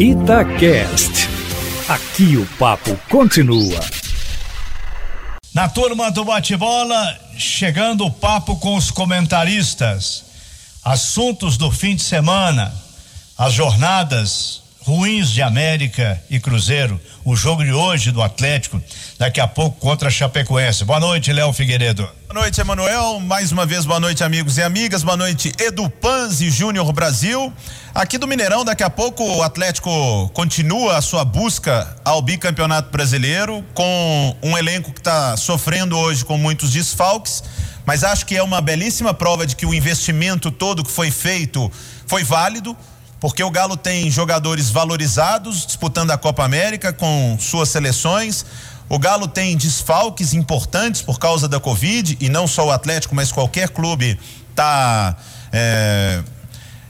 Itacast. Aqui o papo continua. Na turma do bate-bola, chegando o papo com os comentaristas. Assuntos do fim de semana, as jornadas ruins de América e Cruzeiro, o jogo de hoje do Atlético, daqui a pouco contra a Chapecoense. Boa noite, Léo Figueiredo. Boa noite, Emanuel. Mais uma vez, boa noite, amigos e amigas. Boa noite, Edu Panzi Júnior Brasil. Aqui do Mineirão, daqui a pouco o Atlético continua a sua busca ao bicampeonato brasileiro com um elenco que está sofrendo hoje com muitos desfalques, mas acho que é uma belíssima prova de que o investimento todo que foi feito foi válido porque o Galo tem jogadores valorizados disputando a Copa América com suas seleções. O Galo tem desfalques importantes por causa da Covid e não só o Atlético, mas qualquer clube está é,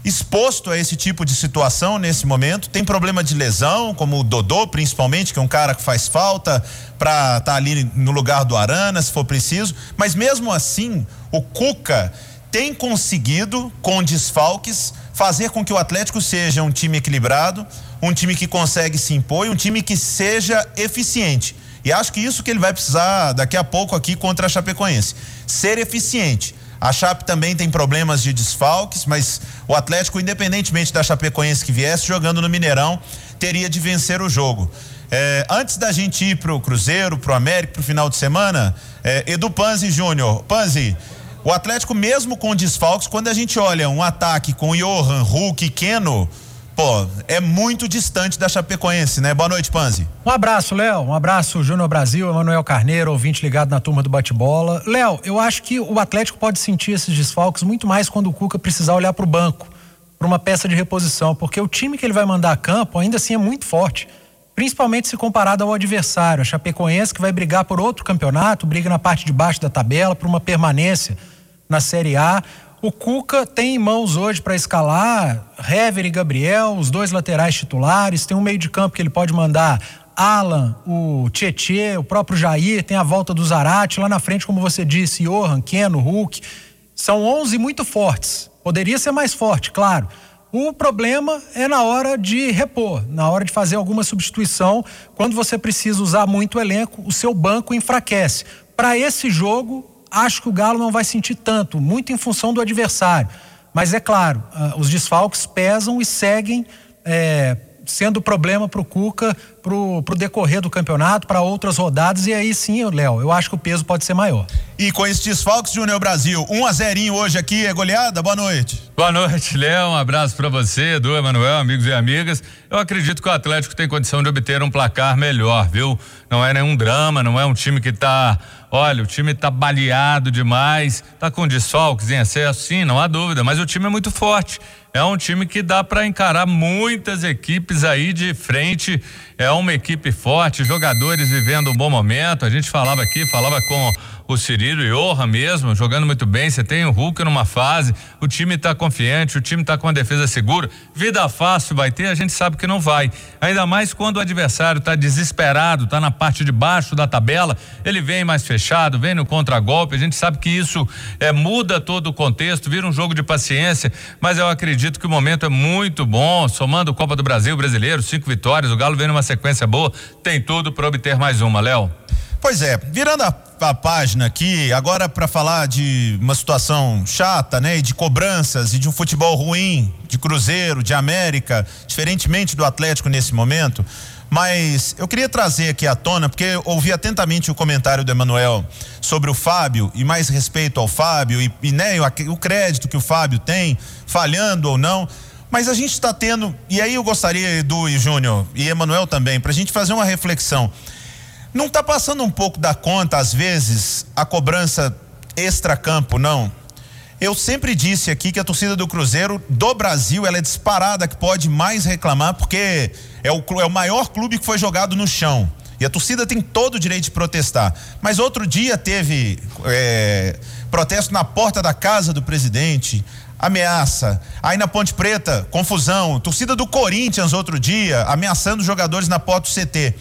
exposto a esse tipo de situação nesse momento. Tem problema de lesão, como o Dodô, principalmente, que é um cara que faz falta para estar tá ali no lugar do Arana, se for preciso. Mas mesmo assim, o Cuca tem conseguido, com desfalques, fazer com que o Atlético seja um time equilibrado, um time que consegue se impor e um time que seja eficiente. E acho que isso que ele vai precisar daqui a pouco aqui contra a Chapecoense. Ser eficiente. A Chape também tem problemas de desfalques, mas o Atlético, independentemente da Chapecoense que viesse jogando no Mineirão, teria de vencer o jogo. É, antes da gente ir pro Cruzeiro, pro América, pro final de semana, é, Edu Panzi Júnior. Panzi, o Atlético, mesmo com desfalques, quando a gente olha um ataque com Johan, Hulk Keno, pô, é muito distante da Chapecoense, né? Boa noite, Panzi. Um abraço, Léo. Um abraço, Júnior Brasil, Emanuel Carneiro, ouvinte ligado na turma do bate-bola. Léo, eu acho que o Atlético pode sentir esses desfalques muito mais quando o Cuca precisar olhar para o banco, para uma peça de reposição, porque o time que ele vai mandar a campo ainda assim é muito forte principalmente se comparado ao adversário, a Chapecoense que vai brigar por outro campeonato, briga na parte de baixo da tabela por uma permanência na Série A. O Cuca tem em mãos hoje para escalar Hever e Gabriel, os dois laterais titulares, tem um meio de campo que ele pode mandar Alan, o Tietê, o próprio Jair, tem a volta do Zarate, lá na frente, como você disse, Johan, Keno, Hulk. São 11 muito fortes. Poderia ser mais forte, claro o problema é na hora de repor, na hora de fazer alguma substituição. Quando você precisa usar muito o elenco, o seu banco enfraquece. Para esse jogo, acho que o Galo não vai sentir tanto, muito em função do adversário. Mas é claro, uh, os desfalques pesam e seguem é, sendo problema para o Cuca para o decorrer do campeonato, para outras rodadas, e aí sim, Léo, eu acho que o peso pode ser maior. E com esse desfalques, Júnior Brasil, 1 um a 0 hoje aqui, é goleada? Boa noite. Boa noite, Léo, um abraço para você, Edu, Emanuel, amigos e amigas. Eu acredito que o Atlético tem condição de obter um placar melhor, viu? Não é nenhum drama, não é um time que está Olha, o time está baleado demais, está com desfalques em excesso, sim, não há dúvida, mas o time é muito forte é um time que dá para encarar muitas equipes aí de frente. É uma equipe forte, jogadores vivendo um bom momento. A gente falava aqui, falava com o Cirilo Johan mesmo, jogando muito bem. Você tem o Hulk numa fase, o time está confiante, o time está com a defesa segura. Vida fácil vai ter, a gente sabe que não vai. Ainda mais quando o adversário está desesperado, está na parte de baixo da tabela, ele vem mais fechado, vem no contragolpe. A gente sabe que isso é, muda todo o contexto, vira um jogo de paciência, mas eu acredito que o momento é muito bom, somando Copa do Brasil brasileiro, cinco vitórias, o Galo vem numa sequência boa, tem tudo para obter mais uma, Léo. Pois é, virando a, a página aqui, agora para falar de uma situação chata, né, e de cobranças e de um futebol ruim, de Cruzeiro, de América, diferentemente do Atlético nesse momento, mas eu queria trazer aqui à tona, porque ouvi atentamente o comentário do Emanuel sobre o Fábio e mais respeito ao Fábio e, e né, o, o crédito que o Fábio tem, falhando ou não. Mas a gente está tendo, e aí eu gostaria, Edu e Júnior, e Emanuel também, para a gente fazer uma reflexão. Não está passando um pouco da conta, às vezes, a cobrança extra-campo, não? Eu sempre disse aqui que a torcida do Cruzeiro do Brasil ela é disparada que pode mais reclamar porque é o, é o maior clube que foi jogado no chão. E a torcida tem todo o direito de protestar. Mas outro dia teve é, protesto na porta da casa do presidente, ameaça. Aí na Ponte Preta, confusão. Torcida do Corinthians outro dia, ameaçando jogadores na porta do CT.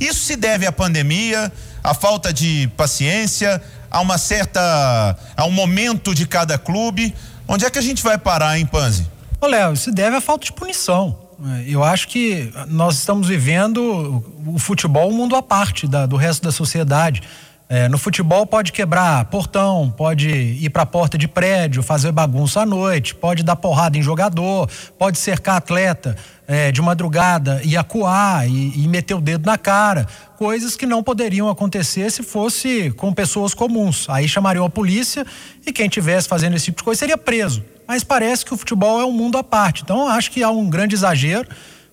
Isso se deve à pandemia, à falta de paciência, a uma certa. a um momento de cada clube. Onde é que a gente vai parar, hein, Panzi? Ô, Léo, isso deve à falta de punição. É, eu acho que nós estamos vivendo o futebol um mundo à parte da, do resto da sociedade. É, no futebol pode quebrar portão, pode ir para a porta de prédio, fazer bagunça à noite, pode dar porrada em jogador, pode cercar atleta é, de madrugada e acuar e, e meter o dedo na cara. Coisas que não poderiam acontecer se fosse com pessoas comuns. Aí chamariam a polícia e quem tivesse fazendo esse tipo de coisa seria preso. Mas parece que o futebol é um mundo à parte. Então acho que há um grande exagero.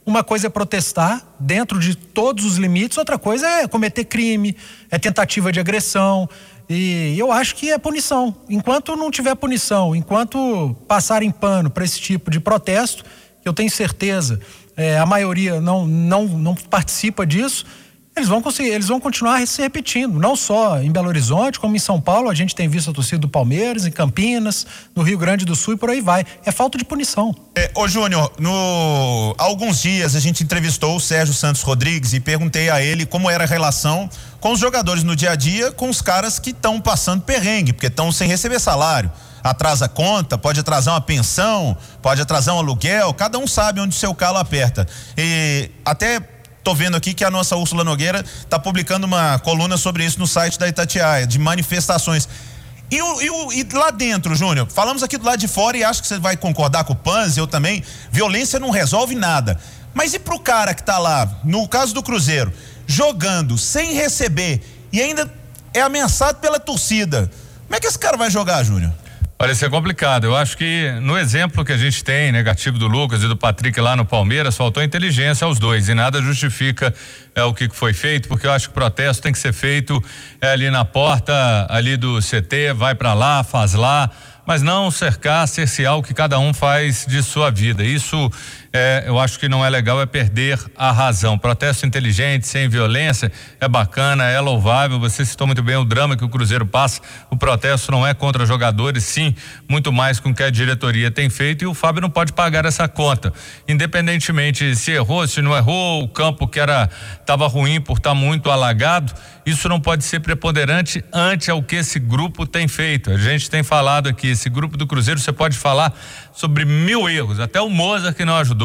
Uma coisa é protestar dentro de todos os limites, outra coisa é cometer crime, é tentativa de agressão. E eu acho que é punição. Enquanto não tiver punição, enquanto passarem pano para esse tipo de protesto, eu tenho certeza, é, a maioria não, não, não participa disso, eles vão conseguir, eles vão continuar se repetindo, não só em Belo Horizonte, como em São Paulo, a gente tem visto a torcida do Palmeiras, em Campinas, no Rio Grande do Sul e por aí vai. É falta de punição. É, ô Júnior, no há alguns dias a gente entrevistou o Sérgio Santos Rodrigues e perguntei a ele como era a relação com os jogadores no dia a dia, com os caras que estão passando perrengue, porque estão sem receber salário atrasa conta, pode atrasar uma pensão, pode atrasar um aluguel, cada um sabe onde o seu calo aperta. E até Tô vendo aqui que a nossa Úrsula Nogueira está publicando uma coluna sobre isso no site da Itatiaia, de manifestações. E, e, e lá dentro, Júnior, falamos aqui do lado de fora e acho que você vai concordar com o Panz, eu também. Violência não resolve nada. Mas e pro cara que tá lá, no caso do Cruzeiro, jogando sem receber e ainda é ameaçado pela torcida? Como é que esse cara vai jogar, Júnior? Olha, isso é complicado. Eu acho que no exemplo que a gente tem, negativo do Lucas e do Patrick lá no Palmeiras, faltou inteligência aos dois e nada justifica é, o que foi feito, porque eu acho que o protesto tem que ser feito é, ali na porta ali do CT, vai para lá, faz lá, mas não cercar, cercear o que cada um faz de sua vida. Isso é, eu acho que não é legal é perder a razão. Protesto inteligente, sem violência, é bacana, é louvável. Você citou muito bem o drama que o Cruzeiro passa. O protesto não é contra jogadores, sim, muito mais com o que a diretoria tem feito e o Fábio não pode pagar essa conta. Independentemente se errou, se não errou, o campo que era estava ruim por estar tá muito alagado, isso não pode ser preponderante ante ao que esse grupo tem feito. A gente tem falado aqui, esse grupo do Cruzeiro, você pode falar sobre mil erros, até o Mozart que não ajudou,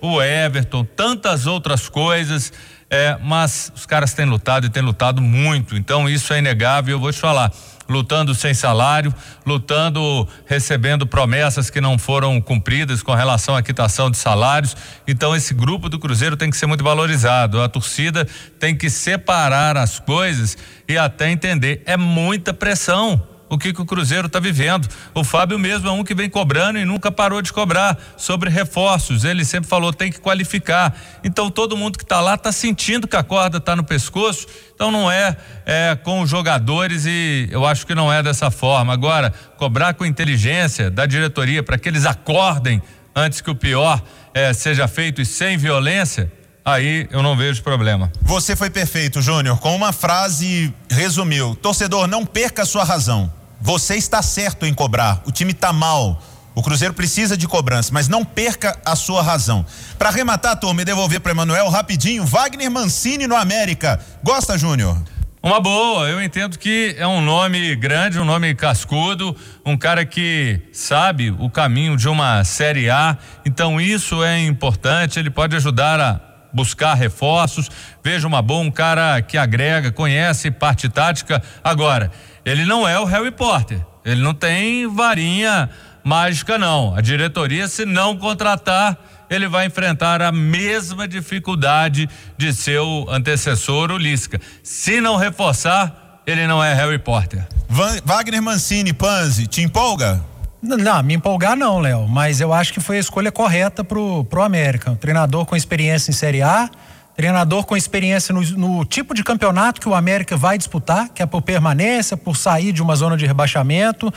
o Everton, tantas outras coisas. É, mas os caras têm lutado e têm lutado muito, então isso é inegável. Eu vou te falar lutando sem salário, lutando recebendo promessas que não foram cumpridas com relação à quitação de salários. Então esse grupo do Cruzeiro tem que ser muito valorizado. A torcida tem que separar as coisas e até entender é muita pressão o que, que o Cruzeiro está vivendo. O Fábio mesmo é um que vem cobrando e nunca parou de cobrar sobre reforços. Ele sempre falou tem que qualificar. Então todo mundo que está lá está sentindo que a corda está no pescoço. Então não é, é com os jogadores e eu acho que não é dessa forma. Agora cobrar com inteligência da diretoria para que eles acordem antes que o pior é, seja feito e sem violência aí eu não vejo problema. Você foi perfeito, Júnior. Com uma frase resumiu: torcedor, não perca a sua razão. Você está certo em cobrar. O time está mal. O Cruzeiro precisa de cobrança, mas não perca a sua razão. Para arrematar a turma e devolver para Emanuel rapidinho, Wagner Mancini no América. Gosta, Júnior? Uma boa, eu entendo que é um nome grande, um nome cascudo, um cara que sabe o caminho de uma Série A, então isso é importante, ele pode ajudar a buscar reforços. Veja uma boa, um cara que agrega, conhece parte tática. Agora, ele não é o Harry Potter. Ele não tem varinha mágica, não. A diretoria, se não contratar, ele vai enfrentar a mesma dificuldade de seu antecessor, o Lisca. Se não reforçar, ele não é Harry Potter. Van, Wagner Mancini, Panzi, te empolga? Não, me empolgar não, Léo, mas eu acho que foi a escolha correta pro, pro América. Um treinador com experiência em Série A, treinador com experiência no, no, tipo de campeonato que o América vai disputar, que é por permanência, por sair de uma zona de rebaixamento.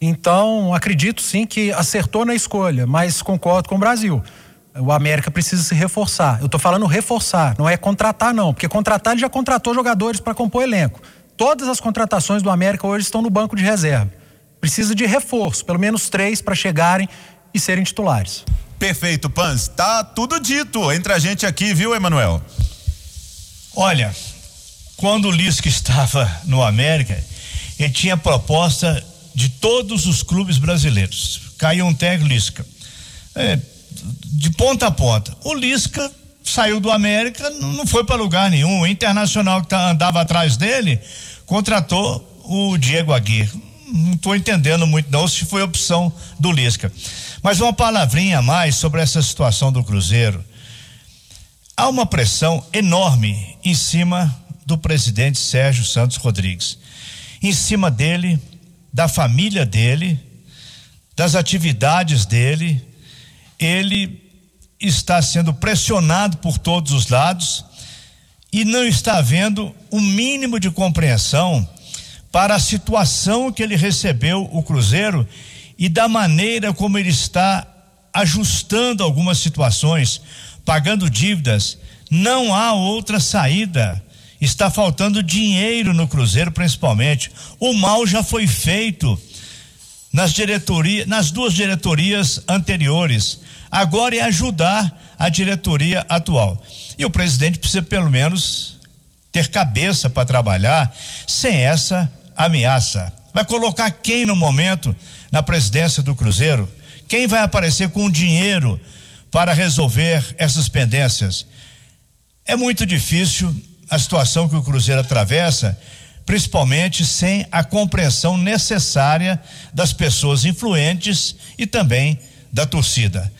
Então, acredito sim que acertou na escolha, mas concordo com o Brasil. O América precisa se reforçar. Eu estou falando reforçar, não é contratar, não, porque contratar ele já contratou jogadores para compor elenco. Todas as contratações do América hoje estão no banco de reserva precisa de reforço, pelo menos três para chegarem e serem titulares. Perfeito, Pans. Tá tudo dito entre a gente aqui, viu, Emanuel? Olha, quando o Lisca estava no América, ele tinha proposta de todos os clubes brasileiros. Caiu um técnico Lisca. É, de ponta a ponta. O Lisca saiu do América, não foi para lugar nenhum. O Internacional que tá, andava atrás dele contratou o Diego Aguirre. Não estou entendendo muito não se foi opção do Lisca. Mas uma palavrinha a mais sobre essa situação do Cruzeiro. Há uma pressão enorme em cima do presidente Sérgio Santos Rodrigues. Em cima dele, da família dele, das atividades dele, ele está sendo pressionado por todos os lados e não está havendo um mínimo de compreensão para a situação que ele recebeu o Cruzeiro e da maneira como ele está ajustando algumas situações, pagando dívidas. Não há outra saída. Está faltando dinheiro no Cruzeiro, principalmente. O mal já foi feito nas diretorias, nas duas diretorias anteriores. Agora é ajudar a diretoria atual. E o presidente precisa pelo menos ter cabeça para trabalhar sem essa ameaça. Vai colocar quem no momento na presidência do Cruzeiro? Quem vai aparecer com dinheiro para resolver essas pendências? É muito difícil a situação que o Cruzeiro atravessa, principalmente sem a compreensão necessária das pessoas influentes e também da torcida.